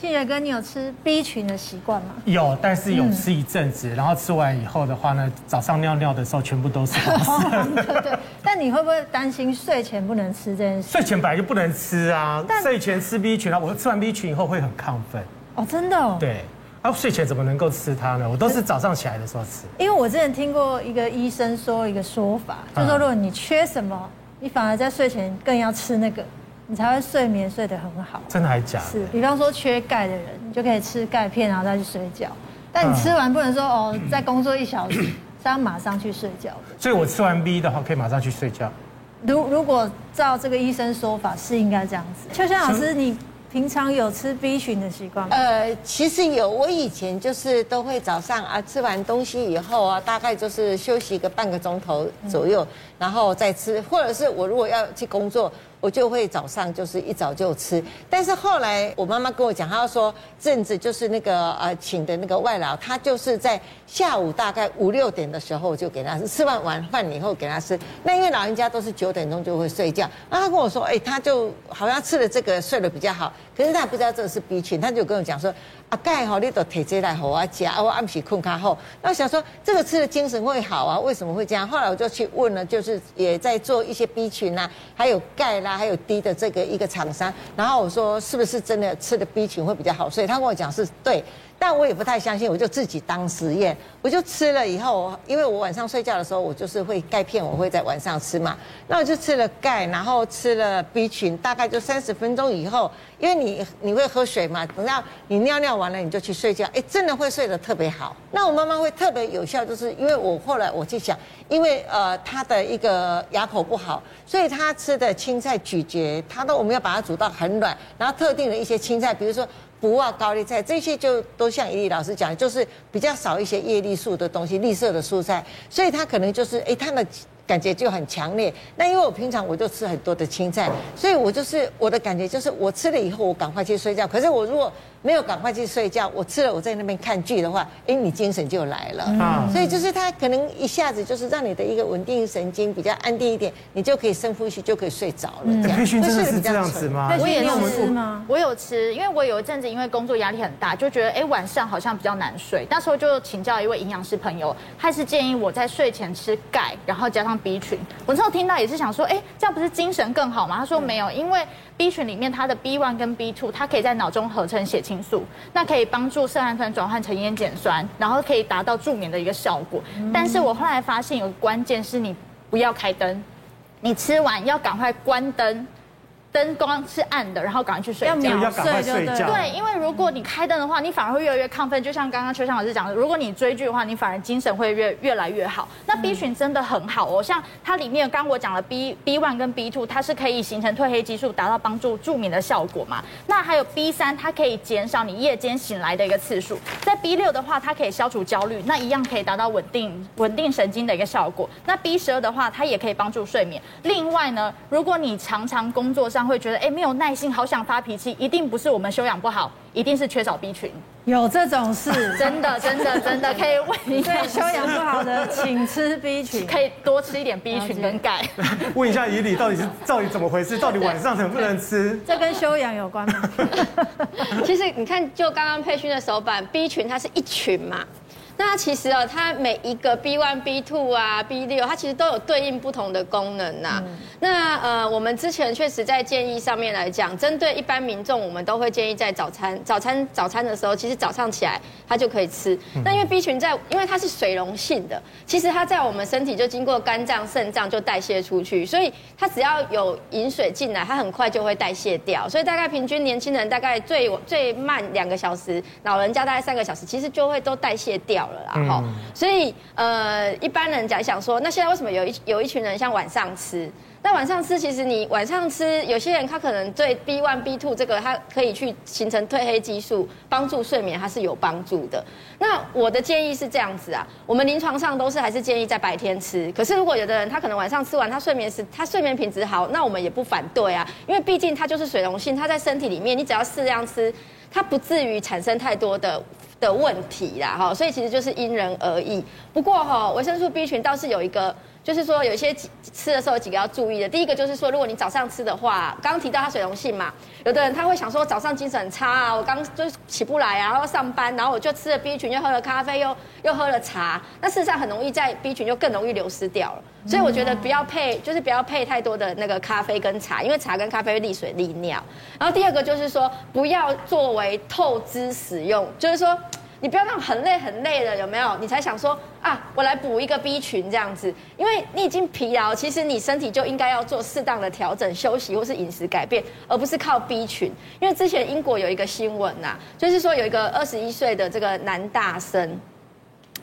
庆学哥，你有吃 B 群的习惯吗？有，但是有吃一阵子，然后吃完以后的话呢，早上尿尿的时候全部都是黄色。对对。但你会不会担心睡前不能吃这件事？睡前本来就不能吃啊，睡前吃 B 群啊，我吃完 B 群以后会很亢奋。哦，真的哦。对。啊，睡前怎么能够吃它呢？我都是早上起来的时候吃。因为我之前听过一个医生说一个说法，就是说如果你缺什么，你反而在睡前更要吃那个。你才会睡眠睡得很好，真的还假的？是，比方说缺钙的人，你就可以吃钙片，然后再去睡觉。但你吃完不能说哦，再工作一小时，是要马上去睡觉。所以我吃完 B 的话，可以马上去睡觉。如如果照这个医生说法，是应该这样子。秋香老师，你平常有吃 B 群的习惯吗？呃，其实有，我以前就是都会早上啊吃完东西以后啊，大概就是休息个半个钟头左右，然后再吃，或者是我如果要去工作。我就会早上就是一早就吃，但是后来我妈妈跟我讲，她说阵子就是那个呃请的那个外劳，她就是在下午大概五六点的时候就给她吃，吃完晚饭以后给她吃。那因为老人家都是九点钟就会睡觉，那她跟我说，哎，她就好像吃了这个睡得比较好，可是她不知道这个是 B 群，她就跟我讲说。啊，钙吼，你都提这来给我吃，我暗时困较好。那我想说，这个吃的精神会好啊？为什么会这样？后来我就去问了，就是也在做一些 B 群啊，还有钙啦，还有低的这个一个厂商。然后我说，是不是真的吃的 B 群会比较好？所以他跟我讲是对。但我也不太相信，我就自己当实验，我就吃了以后，因为我晚上睡觉的时候，我就是会钙片，我会在晚上吃嘛，那我就吃了钙，然后吃了 B 群，大概就三十分钟以后，因为你你会喝水嘛，等到你尿尿完了，你就去睡觉，哎，真的会睡得特别好。那我妈妈会特别有效，就是因为我后来我就想，因为呃她的一个牙口不好，所以她吃的青菜咀嚼，她都我们要把它煮到很软，然后特定的一些青菜，比如说。不啊，高丽菜这些就都像伊丽老师讲，就是比较少一些叶绿素的东西，绿色的蔬菜，所以它可能就是哎，它的感觉就很强烈。那因为我平常我就吃很多的青菜，所以我就是我的感觉就是我吃了以后，我赶快去睡觉。可是我如果没有赶快去睡觉，我吃了我在那边看剧的话，哎，你精神就来了。啊，所以就是它可能一下子就是让你的一个稳定神经比较安定一点，你就可以深呼吸就可以睡着了。这样，培训真的是这样子吗？我也有吃吗？我有吃，因为我有一阵子因为工作压力很大，就觉得哎晚上好像比较难睡。那时候就请教一位营养师朋友，他是建议我在睡前吃钙，然后加上 B 群。我那时候听到也是想说，哎，这样不是精神更好吗？他说没有，因为 B 群里面它的 B one 跟 B two，它可以在脑中合成血清素，那可以帮助色氨酸转换成烟碱酸，然后可以达到助眠的一个效果。但是我后来发现有个关键是你不要开灯，你吃完要赶快关灯。灯光是暗的，然后赶快去睡觉。要秒睡觉。对，因为如果你开灯的话，你反而会越来越亢奋。就像刚刚秋香老师讲的，如果你追剧的话，你反而精神会越越来越好。那 B 群真的很好哦，像它里面刚刚我讲了 B B one 跟 B two，它是可以形成褪黑激素，达到帮助助眠的效果嘛。那还有 B 三，它可以减少你夜间醒来的一个次数。在 B 六的话，它可以消除焦虑，那一样可以达到稳定稳定神经的一个效果。那 B 十二的话，它也可以帮助睡眠。另外呢，如果你常常工作上会觉得哎没有。耐心，好想发脾气，一定不是我们修养不好，一定是缺少 B 群。有这种事，真的，真的，真的可以问一下修养不好的，请吃 B 群，可以多吃一点 B 群跟钙。问一下以里，到底是到底怎么回事？到底晚上能不能吃？这跟修养有关吗？其实你看，就刚刚佩勋的手板，B 群它是一群嘛。那其实哦，它每一个 B one、B two 啊、B 六，它其实都有对应不同的功能呐、啊。嗯、那呃，我们之前确实在建议上面来讲，针对一般民众，我们都会建议在早餐、早餐、早餐的时候，其实早上起来它就可以吃。那、嗯、因为 B 群在，因为它是水溶性的，其实它在我们身体就经过肝脏、肾脏就代谢出去，所以它只要有饮水进来，它很快就会代谢掉。所以大概平均年轻人大概最最慢两个小时，老人家大概三个小时，其实就会都代谢掉。了啦，哈，所以呃，一般人讲想说，那现在为什么有一有一群人像晚上吃？那晚上吃，其实你晚上吃，有些人他可能对 B one B two 这个，它可以去形成褪黑激素，帮助睡眠，它是有帮助的。那我的建议是这样子啊，我们临床上都是还是建议在白天吃。可是如果有的人他可能晚上吃完，他睡眠时他睡眠品质好，那我们也不反对啊，因为毕竟它就是水溶性，它在身体里面，你只要适量吃，它不至于产生太多的。的问题啦，哈，所以其实就是因人而异。不过哈，维生素 B 群倒是有一个。就是说，有一些吃的时候有几个要注意的。第一个就是说，如果你早上吃的话，刚刚提到它水溶性嘛，有的人他会想说早上精神很差啊，我刚就起不来啊，然后上班，然后我就吃了 B 群，又喝了咖啡，又又喝了茶，那事实上很容易在 B 群就更容易流失掉了。所以我觉得不要配，就是不要配太多的那个咖啡跟茶，因为茶跟咖啡会利水利尿。然后第二个就是说，不要作为透支使用，就是说。你不要那种很累很累的，有没有？你才想说啊，我来补一个 B 群这样子，因为你已经疲劳，其实你身体就应该要做适当的调整、休息或是饮食改变，而不是靠 B 群。因为之前英国有一个新闻呐，就是说有一个二十一岁的这个男大生，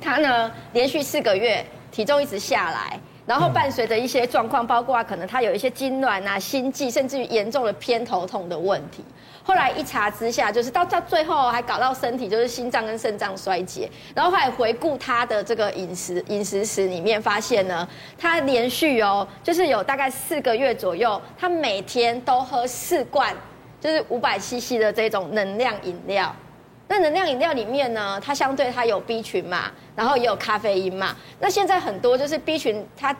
他呢连续四个月体重一直下来，然后伴随着一些状况，包括可能他有一些痉挛啊、心悸，甚至于严重的偏头痛的问题。后来一查之下，就是到到最后还搞到身体就是心脏跟肾脏衰竭，然后后来回顾他的这个饮食饮食史里面发现呢，他连续哦，就是有大概四个月左右，他每天都喝四罐，就是五百 CC 的这种能量饮料。那能量饮料里面呢，它相对它有 B 群嘛，然后也有咖啡因嘛。那现在很多就是 B 群它。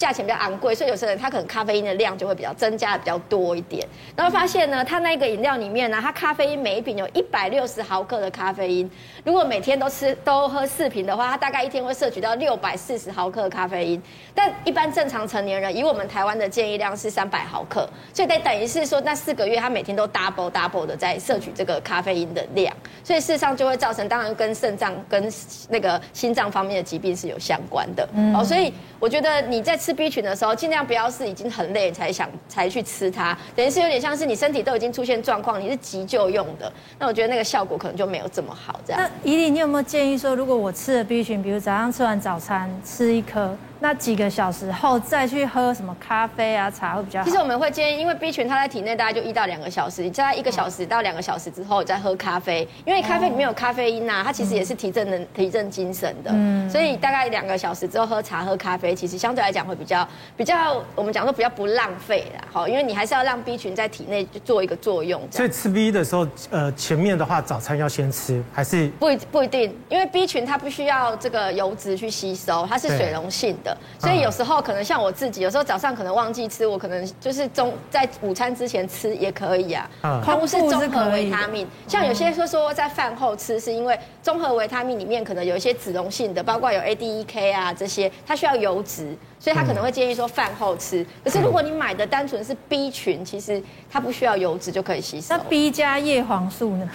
价钱比较昂贵，所以有些人他可能咖啡因的量就会比较增加的比较多一点。然后发现呢，他那个饮料里面呢，他咖啡因每一瓶有一百六十毫克的咖啡因。如果每天都吃都喝四瓶的话，他大概一天会摄取到六百四十毫克的咖啡因。但一般正常成年人，以我们台湾的建议量是三百毫克，所以得等于是说那四个月他每天都 double double 的在摄取这个咖啡因的量，所以事实上就会造成，当然跟肾脏跟那个心脏方面的疾病是有相关的。嗯，哦，所以我觉得你在吃。吃 B 群的时候，尽量不要是已经很累才想才去吃它，等于是有点像是你身体都已经出现状况，你是急救用的，那我觉得那个效果可能就没有这么好。这样，那怡丽，你有没有建议说，如果我吃了 B 群，比如早上吃完早餐吃一颗？那几个小时后再去喝什么咖啡啊茶会比较好？其实我们会建议，因为 B 群它在体内大概就一到两个小时，你在一个小时到两个小时之后再喝咖啡，因为咖啡里面有咖啡因呐，它其实也是提振能、提振精神的。嗯，所以大概两个小时之后喝茶喝咖啡，其实相对来讲会比较比较，我们讲说比较不浪费啦。好，因为你还是要让 B 群在体内做一个作用。所以吃 B 的时候，呃，前面的话早餐要先吃还是？不不一定，因为 B 群它不需要这个油脂去吸收，它是水溶性的。所以有时候可能像我自己，有时候早上可能忘记吃，我可能就是中在午餐之前吃也可以啊。它不是综合维他命，像有些说说在饭后吃，是因为综合维他命里面可能有一些脂溶性的，包括有 A D E K 啊这些，它需要油脂，所以他可能会建议说饭后吃。可是如果你买的单纯是 B 群，其实它不需要油脂就可以吸收。那 B 加叶黄素呢？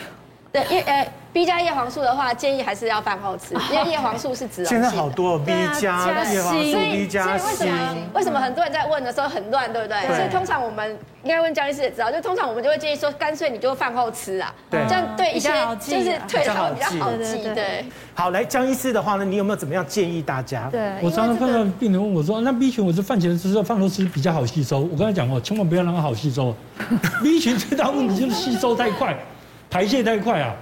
对，叶呃 B 加叶黄素的话，建议还是要饭后吃，因为叶黄素是脂溶性。现在好多 B 加叶黄素，B 加所以为什么为什么很多人在问的时候很乱，对不对？所以通常我们应该问江医师也知道，就通常我们就会建议说，干脆你就饭后吃啊，这样对一些就是退烧比较好记。对，好，来江医师的话呢，你有没有怎么样建议大家？对，我常常碰到病人问我说，那 B 群我是饭前吃，饭后吃比较好吸收。我刚才讲过，千万不要让它好吸收。B 群最大问题就是吸收太快，排泄太快啊。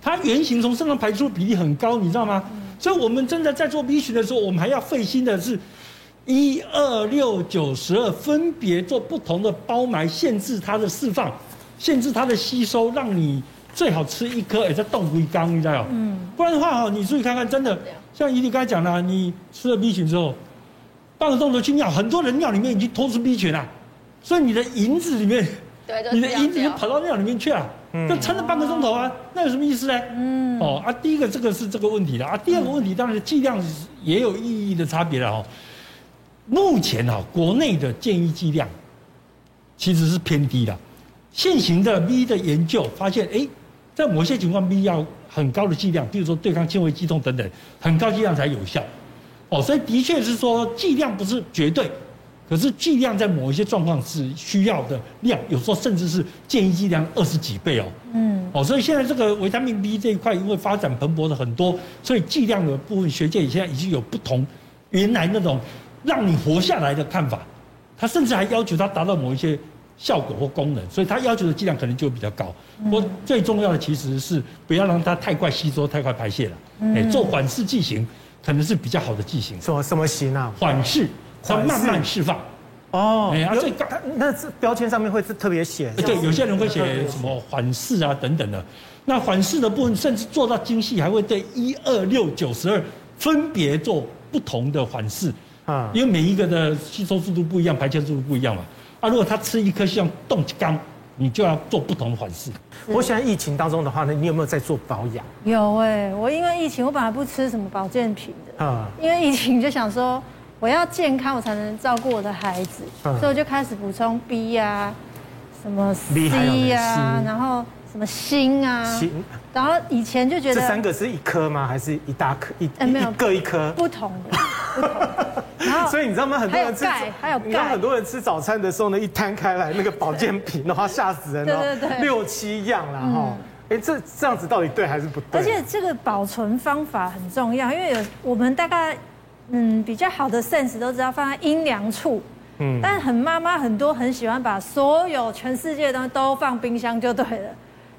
它原型从身上排出的比例很高，你知道吗？所以我们真的在做 B 群的时候，我们还要费心的是，一二六九十二分别做不同的包埋，限制它的释放，限制它的吸收，让你最好吃一颗，也在动一缸，你知道吗？嗯。不然的话哈，你注意看看，真的像怡俐刚才讲的，你吃了 B 群之后，半个钟头去尿，很多人尿里面已经脱出 B 群了，所以你的银子里面，对，你的银子就跑到尿里面去了。就撑了半个钟头啊，那有什么意思呢？嗯，哦啊，第一个这个是这个问题了啊，第二个问题当然剂量也有意义的差别了哦。目前啊，国内的建议剂量其实是偏低的。现行的 V 的研究发现，哎，在某些情况 V 要很高的剂量，比如说对抗纤维肌痛等等，很高剂量才有效。哦，所以的确是说剂量不是绝对。可是剂量在某一些状况是需要的量，有时候甚至是建议剂量二十几倍哦。嗯，哦，所以现在这个维他命 B 这一块，因为发展蓬勃的很多，所以剂量的部分学界现在已经有不同原来那种让你活下来的看法，他甚至还要求它达到某一些效果或功能，所以他要求的剂量可能就会比较高。不过最重要的其实是不要让它太快吸收、太快排泄了。哎，做缓释剂型可能是比较好的剂型。什么什么型啊？缓释。它慢慢释放，哦，哎啊有最高它那是标签上面会是特别写，对，有些人会写什么缓释啊等等的。那缓释的部分甚至做到精细，还会对一二六九十二分别做不同的缓释。啊，因为每一个的吸收速度不一样，排泄速度不一样嘛。啊，如果他吃一颗像冻干，你就要做不同的缓释。我现在疫情当中的话呢，你有没有在做保养？有哎，我因为疫情，我本来不吃什么保健品的。啊，因为疫情就想说，我要健康，我才能照顾我的孩子，所以我就开始补充 B 呀，什么 C 呀，然后。什么锌啊？锌。然后以前就觉得这三个是一颗吗？还是一大颗？一呃没有，各一颗。不同的。不同的。然后，所以你知道吗？很多人吃，还有钙，你知道很多人吃早餐的时候呢，一摊开来那个保健品的话，吓死人了。对对对。六七样了哈。哎，这这样子到底对还是不对？而且这个保存方法很重要，因为有我们大概嗯比较好的 sense 都知道放在阴凉处。嗯。但很妈妈很多很喜欢把所有全世界的东西都放冰箱就对了。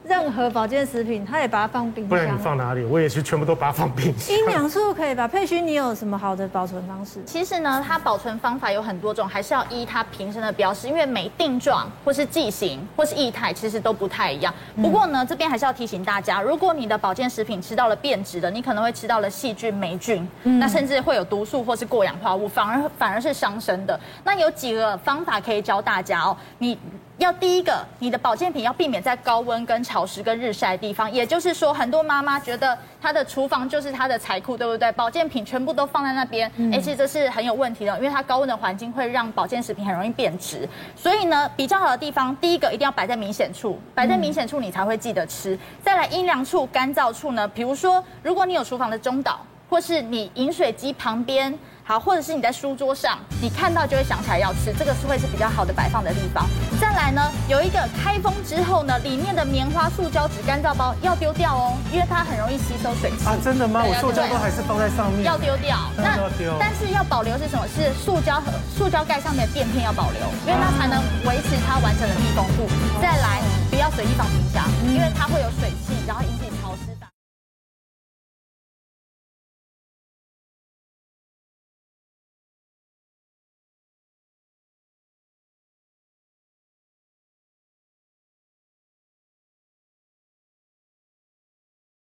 任何保健食品，他也把它放冰箱。不然你放哪里？我也是全部都把它放冰箱。阴凉处可以吧？佩勋，你有什么好的保存方式？其实呢，它保存方法有很多种，还是要依它瓶身的标识，因为每定状或是剂型或是液态，其实都不太一样。不过呢，这边还是要提醒大家，如果你的保健食品吃到了变质的，你可能会吃到了细菌、霉菌，那甚至会有毒素或是过氧化物，反而反而是伤身的。那有几个方法可以教大家哦，你。要第一个，你的保健品要避免在高温、跟潮湿、跟日晒的地方。也就是说，很多妈妈觉得她的厨房就是她的财库，对不对？保健品全部都放在那边，哎，其实这是很有问题的，因为它高温的环境会让保健食品很容易变质。所以呢，比较好的地方，第一个一定要摆在明显处，摆在明显处你才会记得吃。再来阴凉处、干燥处呢，比如说，如果你有厨房的中岛，或是你饮水机旁边。好，或者是你在书桌上，你看到就会想起来要吃，这个是会是比较好的摆放的地方。再来呢，有一个开封之后呢，里面的棉花、塑胶纸、干燥包要丢掉哦，因为它很容易吸收水汽。啊，真的吗？我塑胶都还是放在上面。要丢掉。那但是要保留是什么？是塑胶盒、塑胶盖上面的垫片要保留，因为它才能维持它完整的密封度。再来，不要随意放冰箱，因为它会有水汽，然后。